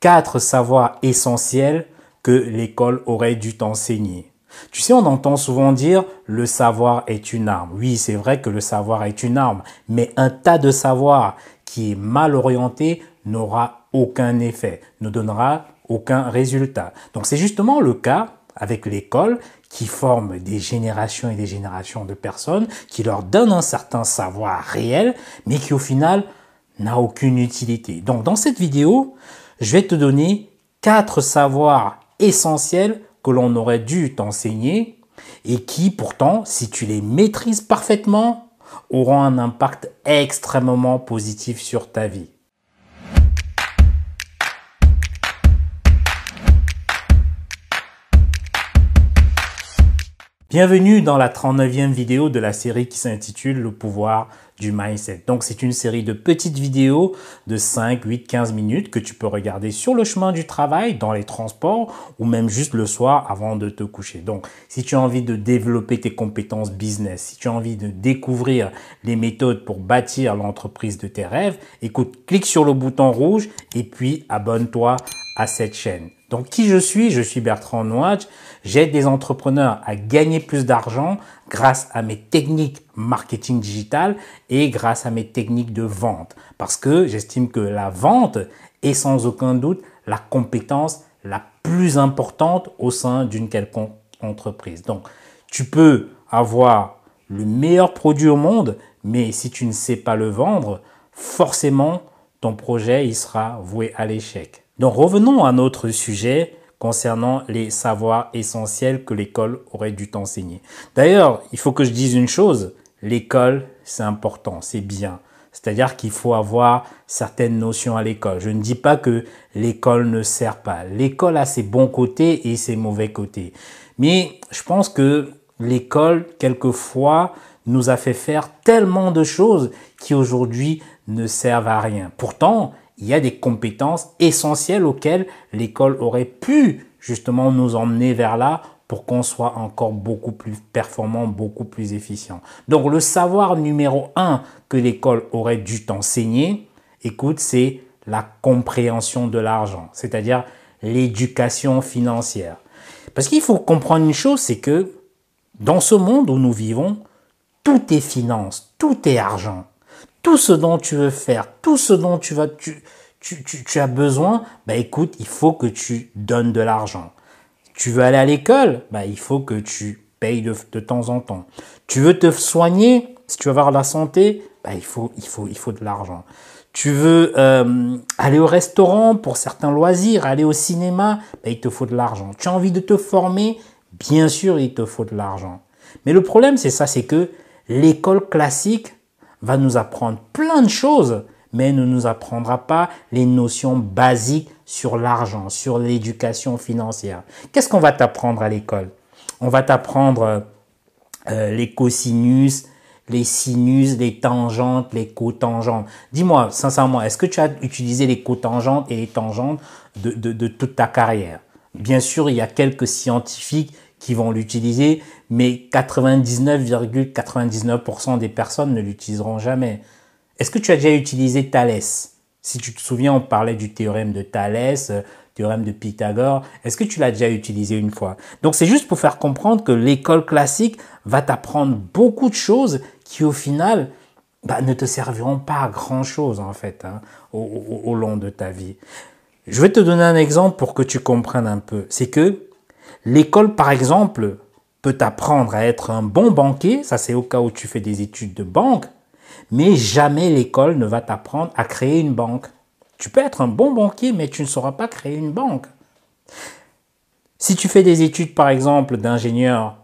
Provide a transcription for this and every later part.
quatre savoirs essentiels que l'école aurait dû t'enseigner. Tu sais, on entend souvent dire le savoir est une arme. Oui, c'est vrai que le savoir est une arme, mais un tas de savoir qui est mal orienté n'aura aucun effet, ne donnera aucun résultat. Donc c'est justement le cas avec l'école qui forme des générations et des générations de personnes, qui leur donne un certain savoir réel, mais qui au final n'a aucune utilité. Donc dans cette vidéo, je vais te donner quatre savoirs essentiels que l'on aurait dû t'enseigner et qui pourtant, si tu les maîtrises parfaitement, auront un impact extrêmement positif sur ta vie. Bienvenue dans la 39e vidéo de la série qui s'intitule Le pouvoir du mindset. Donc c'est une série de petites vidéos de 5, 8, 15 minutes que tu peux regarder sur le chemin du travail, dans les transports ou même juste le soir avant de te coucher. Donc si tu as envie de développer tes compétences business, si tu as envie de découvrir les méthodes pour bâtir l'entreprise de tes rêves, écoute, clique sur le bouton rouge et puis abonne-toi à cette chaîne. Donc qui je suis? Je suis Bertrand Nouadj. J'aide des entrepreneurs à gagner plus d'argent grâce à mes techniques marketing digital et grâce à mes techniques de vente. Parce que j'estime que la vente est sans aucun doute la compétence la plus importante au sein d'une quelconque entreprise. Donc tu peux avoir le meilleur produit au monde, mais si tu ne sais pas le vendre, forcément ton projet il sera voué à l'échec. Donc revenons à notre sujet concernant les savoirs essentiels que l'école aurait dû t'enseigner. D'ailleurs, il faut que je dise une chose, l'école, c'est important, c'est bien. C'est-à-dire qu'il faut avoir certaines notions à l'école. Je ne dis pas que l'école ne sert pas. L'école a ses bons côtés et ses mauvais côtés. Mais je pense que l'école, quelquefois, nous a fait faire tellement de choses qui aujourd'hui ne servent à rien. Pourtant, il y a des compétences essentielles auxquelles l'école aurait pu justement nous emmener vers là pour qu'on soit encore beaucoup plus performant, beaucoup plus efficient. Donc le savoir numéro un que l'école aurait dû t'enseigner, écoute, c'est la compréhension de l'argent, c'est-à-dire l'éducation financière. Parce qu'il faut comprendre une chose, c'est que dans ce monde où nous vivons, tout est finance, tout est argent tout ce dont tu veux faire, tout ce dont tu vas, tu, tu, as besoin, bah écoute, il faut que tu donnes de l'argent. Tu veux aller à l'école, bah il faut que tu payes de, de, temps en temps. Tu veux te soigner, si tu veux avoir la santé, bah il faut, il faut, il faut de l'argent. Tu veux euh, aller au restaurant pour certains loisirs, aller au cinéma, bah, il te faut de l'argent. Tu as envie de te former, bien sûr, il te faut de l'argent. Mais le problème, c'est ça, c'est que l'école classique, va nous apprendre plein de choses, mais ne nous apprendra pas les notions basiques sur l'argent, sur l'éducation financière. Qu'est-ce qu'on va t'apprendre à l'école? On va t'apprendre euh, les cosinus, les sinus, les tangentes, les cotangentes. Dis-moi, sincèrement, est-ce que tu as utilisé les cotangentes et les tangentes de toute ta carrière? Bien sûr, il y a quelques scientifiques qui vont l'utiliser, mais 99,99% des personnes ne l'utiliseront jamais. Est-ce que tu as déjà utilisé Thalès? Si tu te souviens, on parlait du théorème de Thalès, euh, théorème de Pythagore. Est-ce que tu l'as déjà utilisé une fois? Donc c'est juste pour faire comprendre que l'école classique va t'apprendre beaucoup de choses qui au final bah, ne te serviront pas à grand-chose en fait hein, au long de ta vie. Je vais te donner un exemple pour que tu comprennes un peu. C'est que l'école, par exemple, peut t'apprendre à être un bon banquier, ça c'est au cas où tu fais des études de banque, mais jamais l'école ne va t'apprendre à créer une banque. Tu peux être un bon banquier, mais tu ne sauras pas créer une banque. Si tu fais des études, par exemple, d'ingénieur,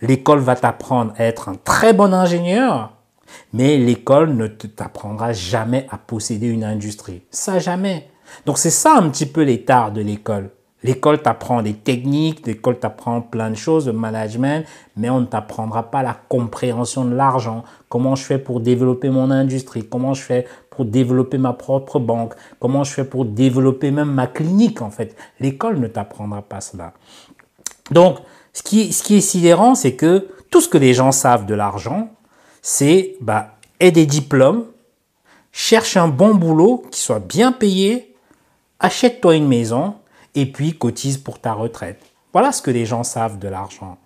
l'école va t'apprendre à être un très bon ingénieur, mais l'école ne t'apprendra jamais à posséder une industrie. Ça, jamais. Donc c'est ça un petit peu l'état de l'école. L'école t'apprend des techniques, l'école t'apprend plein de choses, de management, mais on ne t'apprendra pas la compréhension de l'argent. Comment je fais pour développer mon industrie? Comment je fais pour développer ma propre banque? Comment je fais pour développer même ma clinique en fait? L'école ne t'apprendra pas cela. Donc, ce qui, est sidérant, c'est que tout ce que les gens savent de l'argent, c'est bah, des diplômes, cherche un bon boulot qui soit bien payé, achète-toi une maison et puis cotise pour ta retraite. Voilà ce que les gens savent de l'argent.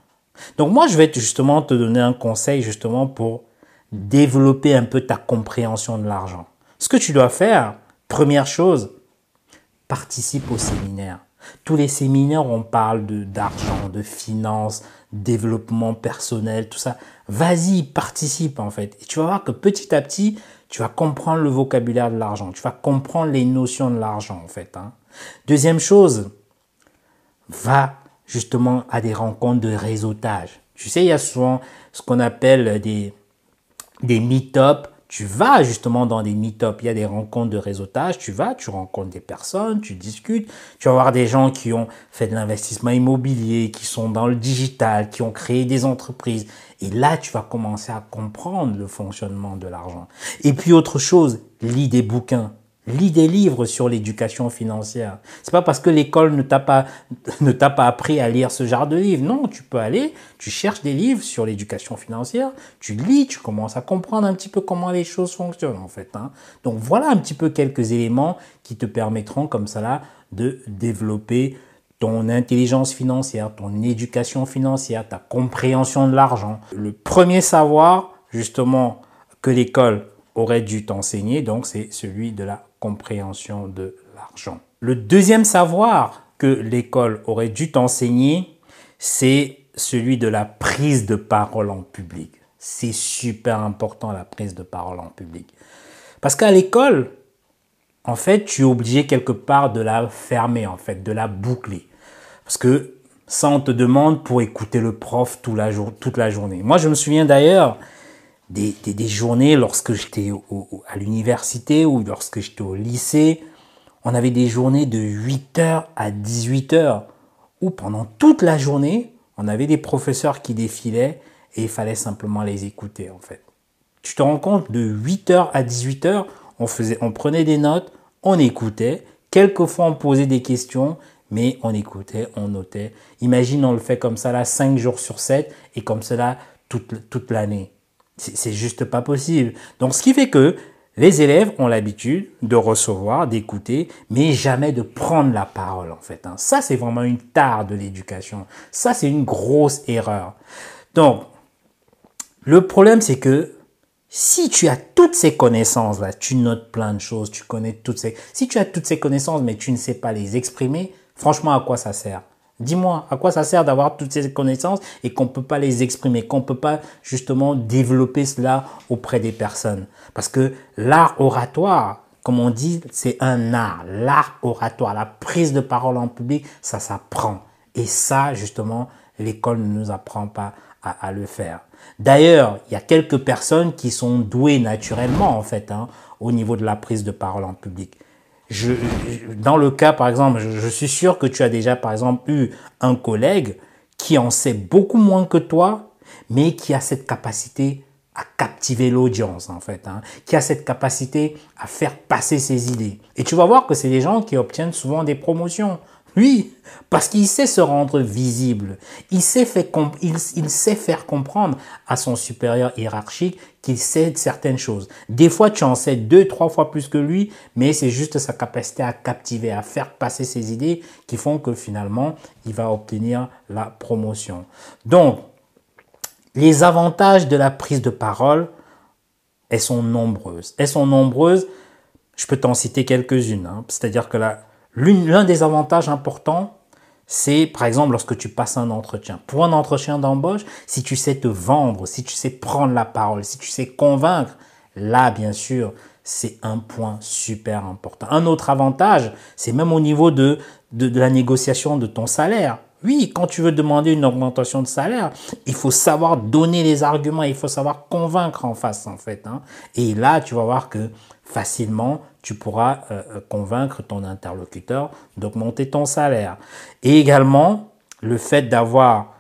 Donc moi, je vais justement te donner un conseil justement pour développer un peu ta compréhension de l'argent. Ce que tu dois faire, première chose, participe au séminaire. Tous les séminaires, on parle de d'argent, de finances, développement personnel, tout ça. Vas-y, participe en fait. Et tu vas voir que petit à petit, tu vas comprendre le vocabulaire de l'argent. Tu vas comprendre les notions de l'argent en fait. Hein. Deuxième chose, va justement à des rencontres de réseautage. Tu sais, il y a souvent ce qu'on appelle des, des meet-up tu vas justement dans des meet-up, il y a des rencontres de réseautage, tu vas, tu rencontres des personnes, tu discutes, tu vas voir des gens qui ont fait de l'investissement immobilier, qui sont dans le digital, qui ont créé des entreprises. Et là, tu vas commencer à comprendre le fonctionnement de l'argent. Et puis autre chose, lis des bouquins. Lis des livres sur l'éducation financière. C'est pas parce que l'école ne t'a pas, ne t'a pas appris à lire ce genre de livres. Non, tu peux aller, tu cherches des livres sur l'éducation financière, tu lis, tu commences à comprendre un petit peu comment les choses fonctionnent, en fait. Hein. Donc voilà un petit peu quelques éléments qui te permettront, comme ça de développer ton intelligence financière, ton éducation financière, ta compréhension de l'argent. Le premier savoir, justement, que l'école aurait dû t'enseigner, donc c'est celui de la compréhension de l'argent. Le deuxième savoir que l'école aurait dû t'enseigner, c'est celui de la prise de parole en public. C'est super important la prise de parole en public. Parce qu'à l'école, en fait, tu es obligé quelque part de la fermer, en fait, de la boucler. Parce que ça, on te demande pour écouter le prof toute la, toute la journée. Moi, je me souviens d'ailleurs, des, des, journées lorsque j'étais à l'université ou lorsque j'étais au lycée. On avait des journées de 8h à 18h où pendant toute la journée, on avait des professeurs qui défilaient et il fallait simplement les écouter en fait. Tu te rends compte, de 8h à 18h, on, faisait, on prenait des notes, on écoutait, quelquefois on posait des questions, mais on écoutait, on notait. Imagine, on le fait comme ça là 5 jours sur 7 et comme cela toute, toute l'année. C'est juste pas possible. Donc, ce qui fait que les élèves ont l'habitude de recevoir, d'écouter, mais jamais de prendre la parole, en fait. Hein. Ça, c'est vraiment une tare de l'éducation. Ça, c'est une grosse erreur. Donc, le problème, c'est que si tu as toutes ces connaissances, là, tu notes plein de choses, tu connais toutes ces... Si tu as toutes ces connaissances, mais tu ne sais pas les exprimer, franchement, à quoi ça sert? Dis-moi, à quoi ça sert d'avoir toutes ces connaissances et qu'on ne peut pas les exprimer, qu'on ne peut pas justement développer cela auprès des personnes? Parce que l'art oratoire, comme on dit, c'est un art. L'art oratoire, la prise de parole en public, ça s'apprend. Et ça, justement, l'école ne nous apprend pas à, le faire. D'ailleurs, il y a quelques personnes qui sont douées naturellement, en fait, hein, au niveau de la prise de parole en public je, dans le cas, par exemple, je, suis sûr que tu as déjà, par exemple, eu un collègue qui en sait beaucoup moins que toi, mais qui a cette capacité à captiver l'audience, en fait, hein, qui a cette capacité à faire passer ses idées. Et tu vas voir que c'est des gens qui obtiennent souvent des promotions. Oui, parce qu'il sait se rendre visible. Il sait, il, sait faire comprendre à son supérieur hiérarchique qu'il sait certaines choses. Des fois, tu en sais deux, trois fois plus que lui, mais c'est juste sa capacité à captiver, à faire passer ses idées qui font que finalement, il va obtenir la promotion. Donc, les avantages de la prise de parole, elles sont nombreuses. Elles sont nombreuses. Je peux t'en citer quelques-unes. Hein. C'est-à-dire que L'un des avantages importants, c'est par exemple lorsque tu passes un entretien. Pour un entretien d'embauche, si tu sais te vendre, si tu sais prendre la parole, si tu sais convaincre, là bien sûr, c'est un point super important. Un autre avantage, c'est même au niveau de, de, la négociation de ton salaire. Oui, quand tu veux demander une augmentation de salaire, il faut savoir donner les arguments, il faut savoir convaincre en face en fait. Hein. Et là, tu vas voir que facilement, tu pourras euh, euh, convaincre ton interlocuteur d'augmenter ton salaire. Et également, le fait d'avoir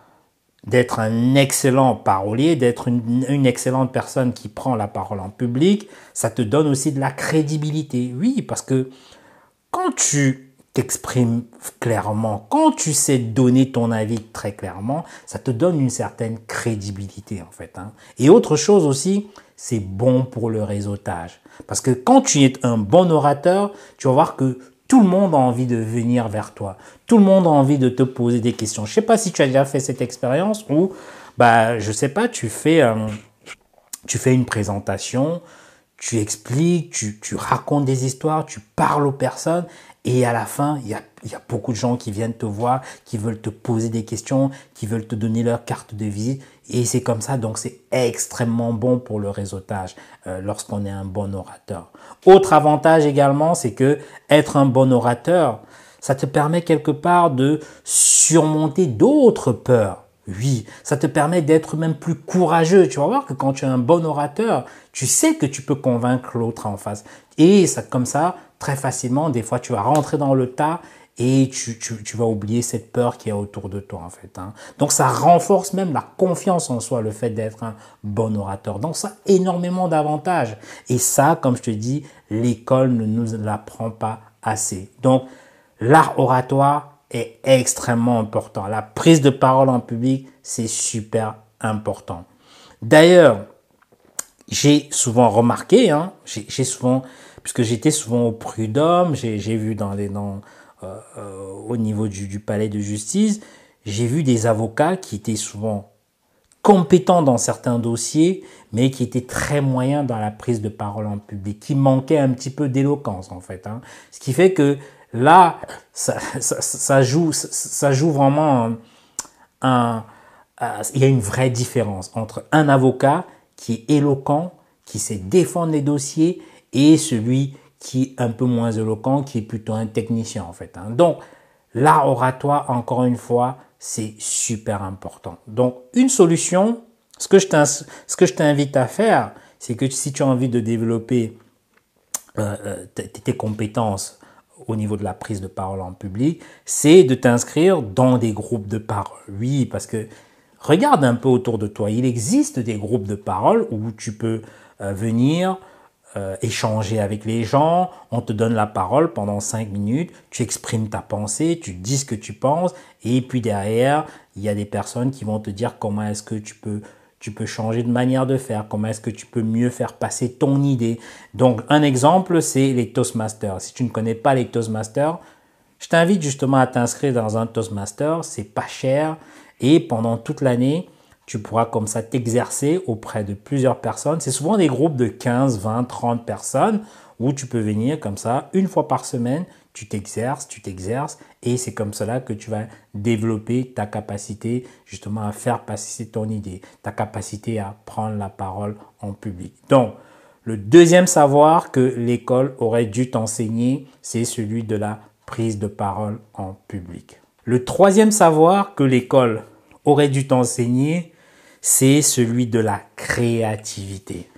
d'être un excellent parolier, d'être une, une, excellente personne qui prend la parole en public, ça te donne aussi de la crédibilité. Oui, parce que quand tu t'exprimes clairement, quand tu sais donner ton avis très clairement, ça te donne une certaine crédibilité en fait. Hein. Et autre chose aussi, c'est bon pour le réseautage. Parce que quand tu es un bon orateur, tu vas voir que tout le monde a envie de venir vers toi. Tout le monde a envie de te poser des questions. Je sais pas si tu as déjà fait cette expérience ou, bah, je sais pas, tu fais, tu fais une présentation, tu expliques, tu, tu racontes des histoires, tu parles aux personnes et à la fin, il y a, y a, beaucoup de gens qui viennent te voir, qui veulent te poser des questions, qui veulent te donner leur carte de visite. Et c'est comme ça, donc c'est extrêmement bon pour le réseautage euh, lorsqu'on est un bon orateur. Autre avantage également, c'est que être un bon orateur, ça te permet quelque part de surmonter d'autres peurs. Oui, ça te permet d'être même plus courageux. Tu vas voir que quand tu es un bon orateur, tu sais que tu peux convaincre l'autre en face. Et ça, comme ça, très facilement, des fois, tu vas rentrer dans le tas et tu, vas oublier cette peur qui est autour de toi, en fait. Hein. Donc, ça renforce même la confiance en soi, le fait d'être un bon orateur. Donc, ça énormément d'avantages. Et ça, comme je te dis, l'école ne nous l'apprend pas assez. Donc, l'art oratoire est extrêmement important. La prise de parole en public, c'est super important. D'ailleurs, j'ai souvent remarqué, hein, j'ai souvent puisque j'étais souvent au prud'homme, j'ai vu dans les dans, euh, euh, au niveau du, du, palais de justice, j'ai vu des avocats qui étaient souvent compétents dans certains dossiers, mais qui étaient très moyens dans la prise de parole en public, qui manquaient un petit peu d'éloquence en fait. Hein. Ce qui fait que là, ça, joue, ça joue vraiment un, il y a une vraie différence entre un avocat qui est éloquent, qui sait défendre les dossiers et celui qui est un peu moins éloquent, qui est plutôt un technicien en fait. Hein. Donc, l'art oratoire, encore une fois, c'est super important. Donc, une solution, ce que je t'invite à faire, c'est que si tu as envie de développer euh, euh, tes compétences au niveau de la prise de parole en public, c'est de t'inscrire dans des groupes de parole. Oui, parce que regarde un peu autour de toi, il existe des groupes de parole où tu peux euh, venir euh, échanger avec les gens, on te donne la parole pendant cinq minutes, tu exprimes ta pensée, tu dis ce que tu penses, et puis derrière, il y a des personnes qui vont te dire comment est-ce que tu peux tu peux changer de manière de faire, comment est-ce que tu peux mieux faire passer ton idée? Donc un exemple, c'est les Toastmasters. Si tu ne connais pas les Toastmasters, je t'invite justement à t'inscrire dans un Toastmaster, c'est pas cher et pendant toute l'année, tu pourras comme ça t'exercer auprès de plusieurs personnes. C'est souvent des groupes de 15, 20, 30 personnes où tu peux venir comme ça une fois par semaine. Tu t'exerces, tu t'exerces et c'est comme cela que tu vas développer ta capacité justement à faire passer ton idée, ta capacité à prendre la parole en public. Donc, le deuxième savoir que l'école aurait dû t'enseigner, c'est celui de la prise de parole en public. Le troisième savoir que l'école aurait dû t'enseigner, c'est celui de la créativité.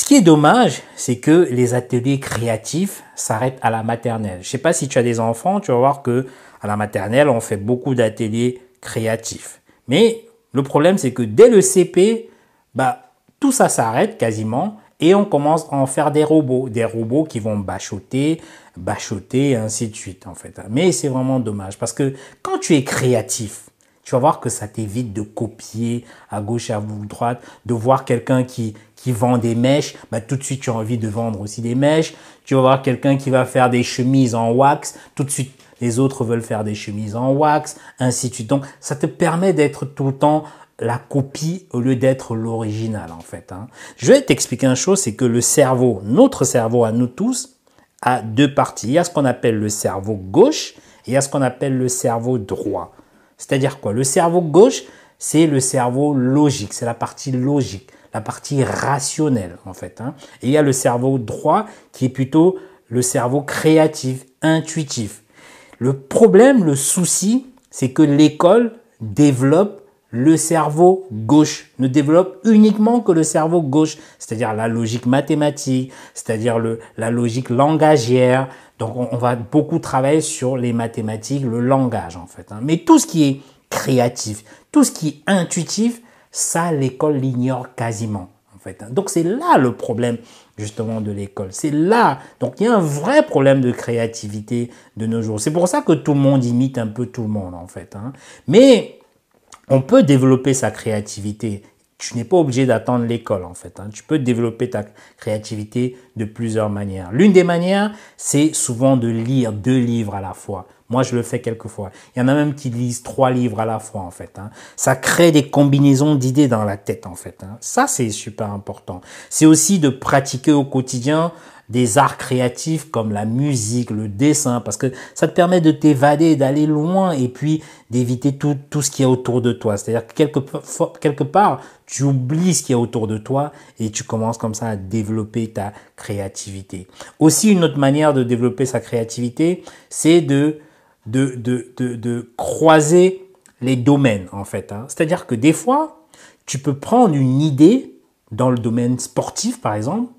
Ce qui est dommage, c'est que les ateliers créatifs s'arrêtent à la maternelle. Je ne sais pas si tu as des enfants, tu vas voir que à la maternelle, on fait beaucoup d'ateliers créatifs. Mais le problème, c'est que dès le CP, bah, tout ça s'arrête quasiment et on commence à en faire des robots, des robots qui vont bachoter, bachoter, ainsi de suite, en fait. Mais c'est vraiment dommage parce que quand tu es créatif, tu vas voir que ça t'évite de copier à gauche, à droite, de voir quelqu'un qui, vend des mèches, bah, tout de suite tu as envie de vendre aussi des mèches. Tu vas voir quelqu'un qui va faire des chemises en wax, tout de suite les autres veulent faire des chemises en wax, ainsi de suite. Donc ça te permet d'être tout le temps la copie au lieu d'être l'original en fait. Hein. Je vais t'expliquer une chose, c'est que le cerveau, notre cerveau à nous tous, a deux parties. Il y a ce qu'on appelle le cerveau gauche et il y a ce qu'on appelle le cerveau droit. C'est-à-dire quoi? Le cerveau gauche, c'est le cerveau logique, c'est la partie logique, la partie rationnelle en fait. Hein. Et il y a le cerveau droit qui est plutôt le cerveau créatif, intuitif. Le problème, le souci, c'est que l'école développe le cerveau gauche, ne développe uniquement que le cerveau gauche, c'est-à-dire la logique mathématique, c'est-à-dire la logique langagière, donc on, va beaucoup travailler sur les mathématiques, le langage en fait. Hein. Mais tout ce qui est créatif, tout ce qui est intuitif, ça l'école l'ignore quasiment en fait. Hein. Donc c'est là le problème justement de l'école. C'est là. Donc il y a un vrai problème de créativité de nos jours. C'est pour ça que tout le monde imite un peu tout le monde en fait. Hein. Mais on peut développer sa créativité tu n'es pas obligé d'attendre l'école en fait. Hein. Tu peux développer ta créativité de plusieurs manières. L'une des manières, c'est souvent de lire deux livres à la fois. Moi, je le fais quelquefois. Il y en a même qui lisent trois livres à la fois en fait. Hein. Ça crée des combinaisons d'idées dans la tête en fait. Hein. Ça, c'est super important. C'est aussi de pratiquer au quotidien des arts créatifs comme la musique, le dessin, parce que ça te permet de t'évader, d'aller loin et puis d'éviter tout, tout ce qui est autour de toi. C'est-à-dire que quelque, quelque part, tu oublies ce qui est autour de toi et tu commences comme ça à développer ta créativité. Aussi, une autre manière de développer sa créativité, c'est de, de, de, de, croiser les domaines, en fait. Hein. C'est-à-dire que des fois, tu peux prendre une idée dans le domaine sportif, par exemple,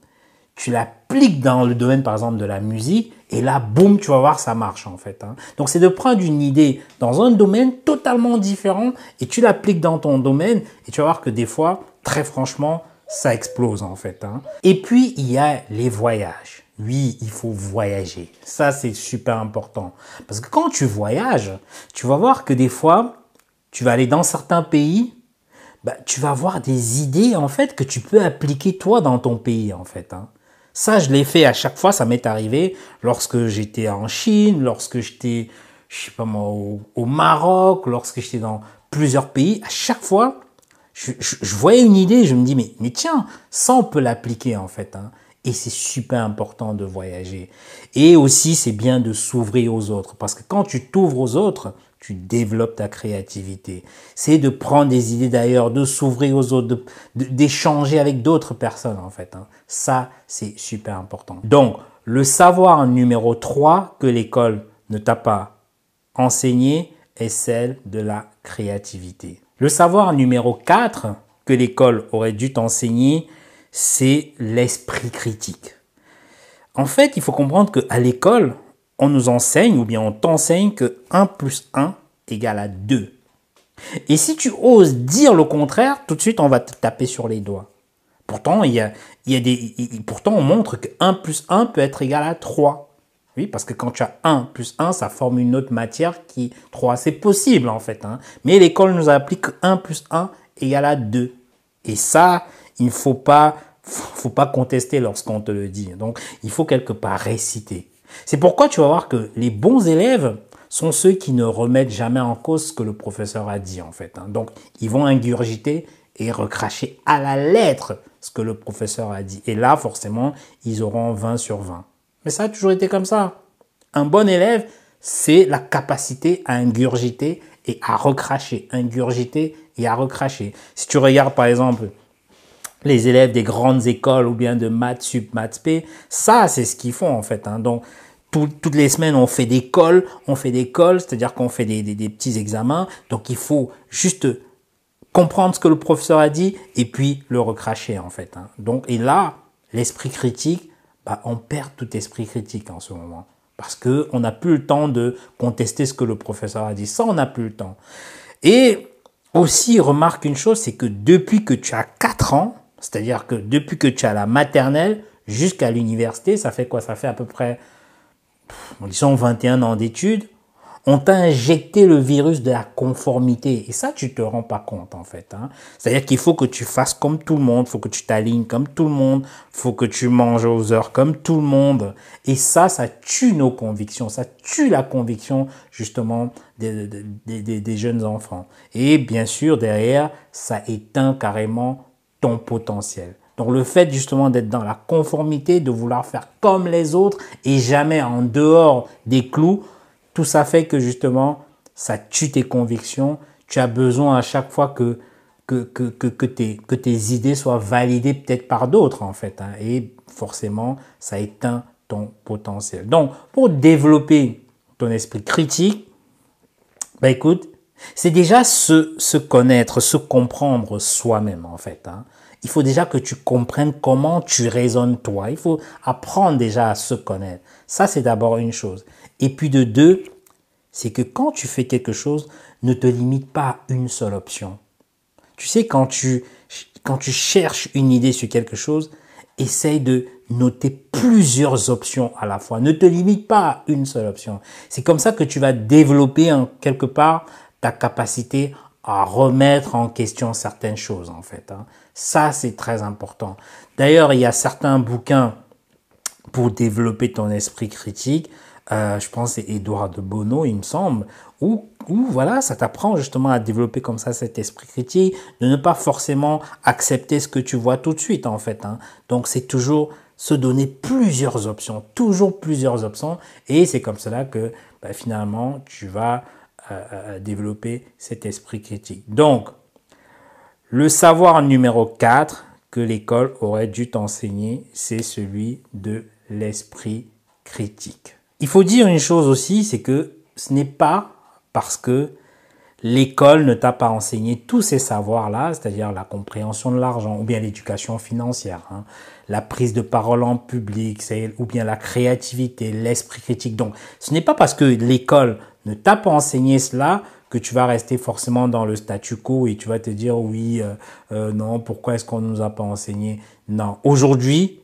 tu l'appliques dans le domaine, par exemple, de la musique, et là, boum, tu vas voir, ça marche, en fait. Hein. Donc, c'est de prendre une idée dans un domaine totalement différent, et tu l'appliques dans ton domaine, et tu vas voir que des fois, très franchement, ça explose, en fait. Hein. Et puis, il y a les voyages. Oui, il faut voyager. Ça, c'est super important. Parce que quand tu voyages, tu vas voir que des fois, tu vas aller dans certains pays, bah, tu vas avoir des idées, en fait, que tu peux appliquer toi dans ton pays, en fait. Hein. Ça, je l'ai fait à chaque fois, ça m'est arrivé lorsque j'étais en Chine, lorsque j'étais, je sais pas moi, au, Maroc, lorsque j'étais dans plusieurs pays. À chaque fois, je, voyais une idée, je me dis, mais, tiens, ça, on peut l'appliquer en fait. Hein. Et c'est super important de voyager. Et aussi, c'est bien de s'ouvrir aux autres. Parce que quand tu t'ouvres aux autres, tu développes ta créativité. C'est de prendre des idées d'ailleurs, de s'ouvrir aux autres, d'échanger avec d'autres personnes en fait. Hein. Ça, c'est super important. Donc, le savoir numéro 3 que l'école ne t'a pas enseigné est celle de la créativité. Le savoir numéro 4 que l'école aurait dû t'enseigner, c'est l'esprit critique. En fait, il faut comprendre qu'à l'école, on nous enseigne ou bien on t'enseigne que 1 plus 1 égale à 2. Et si tu oses dire le contraire, tout de suite on va te taper sur les doigts. Pourtant, on montre que 1 plus 1 peut être égal à 3. Oui, parce que quand tu as 1 plus 1, ça forme une autre matière qui 3. C'est possible en fait. Hein. Mais l'école nous a appris que 1 plus 1 égale à 2. Et ça, il ne faut pas, faut pas contester lorsqu'on te le dit. Donc, il faut quelque part réciter. C'est pourquoi tu vas voir que les bons élèves sont ceux qui ne remettent jamais en cause ce que le professeur a dit en fait. Hein. Donc ils vont ingurgiter et recracher à la lettre ce que le professeur a dit. Et là, forcément, ils auront 20 sur 20. Mais ça a toujours été comme ça. Un bon élève, c'est la capacité à ingurgiter et à recracher. Ingurgiter et à recracher. Si tu regardes par exemple les élèves des grandes écoles ou bien de maths sup, maths p, ça c'est ce qu'ils font en fait. Hein. Donc toutes les semaines on fait des cols, on fait des cols, c'est-à-dire qu'on fait des, petits examens. Donc il faut juste comprendre ce que le professeur a dit et puis le recracher en fait. Hein. Donc et là l'esprit critique, bah, on perd tout esprit critique en ce moment parce que on n'a plus le temps de contester ce que le professeur a dit. Ça on n'a plus le temps. Et aussi remarque une chose, c'est que depuis que tu as 4 ans, c'est-à-dire que depuis que tu as la maternelle jusqu'à l'université, ça fait quoi? Ça fait à peu près, disons, 21 ans d'études. On t'a injecté le virus de la conformité. Et ça, tu te rends pas compte, en fait. Hein. C'est-à-dire qu'il faut que tu fasses comme tout le monde, faut que tu t'alignes comme tout le monde, faut que tu manges aux heures comme tout le monde. Et ça, ça tue nos convictions, ça tue la conviction, justement, des, des, des jeunes enfants. Et bien sûr, derrière, ça éteint carrément ton potentiel. Donc le fait justement d'être dans la conformité, de vouloir faire comme les autres et jamais en dehors des clous, tout ça fait que justement ça tue tes convictions. Tu as besoin à chaque fois que, que, que, que, que tes, que tes idées soient validées peut-être par d'autres en fait. Hein. et forcément, ça éteint ton potentiel. Donc pour développer ton esprit critique, bah écoute, c'est déjà se, se connaître, se comprendre soi-même en fait. Hein. Il faut déjà que tu comprennes comment tu raisonnes toi. Il faut apprendre déjà à se connaître. Ça, c'est d'abord une chose. Et puis de deux, c'est que quand tu fais quelque chose, ne te limite pas à une seule option. Tu sais, quand tu, quand tu cherches une idée sur quelque chose, essaye de noter plusieurs options à la fois. Ne te limite pas à une seule option. C'est comme ça que tu vas développer en quelque part ta capacité à remettre en question certaines choses en fait. Hein. Ça, c'est très important. D'ailleurs, il y a certains bouquins pour développer ton esprit critique. Euh, je pense c'est Edouard de Bono, il me semble, où voilà, ça t'apprend justement à développer comme ça cet esprit critique, de ne pas forcément accepter ce que tu vois tout de suite en fait. Hein. Donc c'est toujours se donner plusieurs options, toujours plusieurs options, et c'est comme cela que bah, finalement tu vas développer cet esprit critique. Donc, le savoir numéro 4 que l'école aurait dû t'enseigner, c'est celui de l'esprit critique. Il faut dire une chose aussi, c'est que ce n'est pas parce que l'école ne t'a pas enseigné tous ces savoirs-là, c'est-à-dire la compréhension de l'argent, ou bien l'éducation financière, hein, la prise de parole en public, ou bien la créativité, l'esprit critique. Donc, ce n'est pas parce que l'école ne t'a pas enseigné cela que tu vas rester forcément dans le statu quo et tu vas te dire oui, euh, euh, non, pourquoi est-ce qu'on ne nous a pas enseigné? Non, aujourd'hui,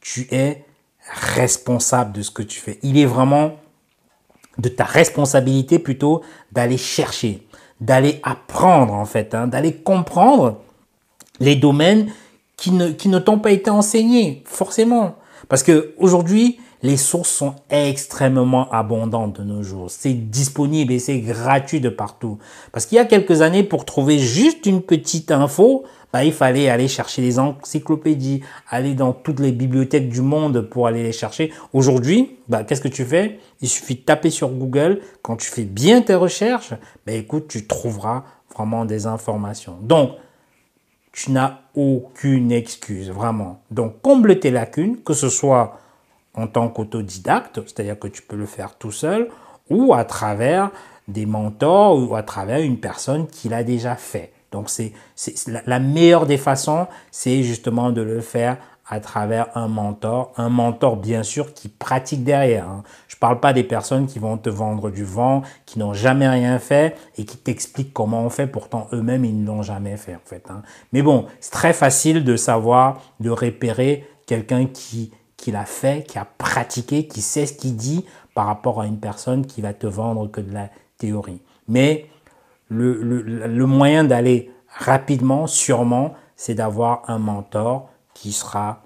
tu es responsable de ce que tu fais. Il est vraiment de ta responsabilité plutôt d'aller chercher, d'aller apprendre en fait, hein, d'aller comprendre les domaines qui ne, qui ne t'ont pas été enseignés, forcément. Parce que aujourd'hui, les sources sont extrêmement abondantes de nos jours. C'est disponible et c'est gratuit de partout. Parce qu'il y a quelques années, pour trouver juste une petite info, bah, il fallait aller chercher les encyclopédies, aller dans toutes les bibliothèques du monde pour aller les chercher. Aujourd'hui, bah, qu'est-ce que tu fais? Il suffit de taper sur Google. Quand tu fais bien tes recherches, bah, écoute, tu trouveras vraiment des informations. Donc, tu n'as aucune excuse, vraiment. Donc, comble tes lacunes, que ce soit en tant qu'autodidacte, c'est-à-dire que tu peux le faire tout seul, ou à travers des mentors, ou à travers une personne qui l'a déjà fait. Donc, c'est la meilleure des façons, c'est justement de le faire à travers un mentor, un mentor bien sûr qui pratique derrière. Hein. Je parle pas des personnes qui vont te vendre du vent, qui n'ont jamais rien fait et qui t'expliquent comment on fait, pourtant eux-mêmes ils ne l'ont jamais fait en fait. Hein. Mais bon, c'est très facile de savoir, de repérer quelqu'un qui, qui l'a fait, qui a pratiqué, qui sait ce qu'il dit par rapport à une personne qui va te vendre que de la théorie. Mais le, le, le moyen d'aller rapidement, sûrement, c'est d'avoir un mentor qui sera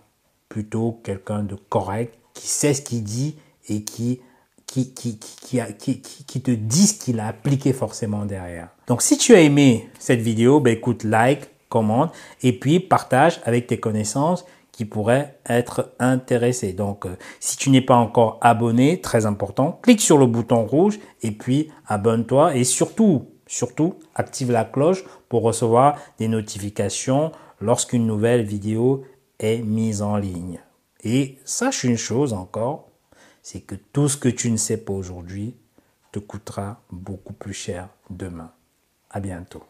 plutôt quelqu'un de correct, qui sait ce qu'il dit et qui, qui, qui, qui, qui, qui te dit ce qu'il a appliqué forcément derrière. Donc si tu as aimé cette vidéo, ben écoute, like, commente et puis partage avec tes connaissances qui être intéressés. Donc euh, si tu n'es pas encore abonné, très important, clique sur le bouton rouge et puis abonne-toi et surtout, surtout, active la cloche pour recevoir des notifications lorsqu'une nouvelle vidéo est mise en ligne. Et sache une chose encore, c'est que tout ce que tu ne sais pas aujourd'hui te coûtera beaucoup plus cher demain. À bientôt.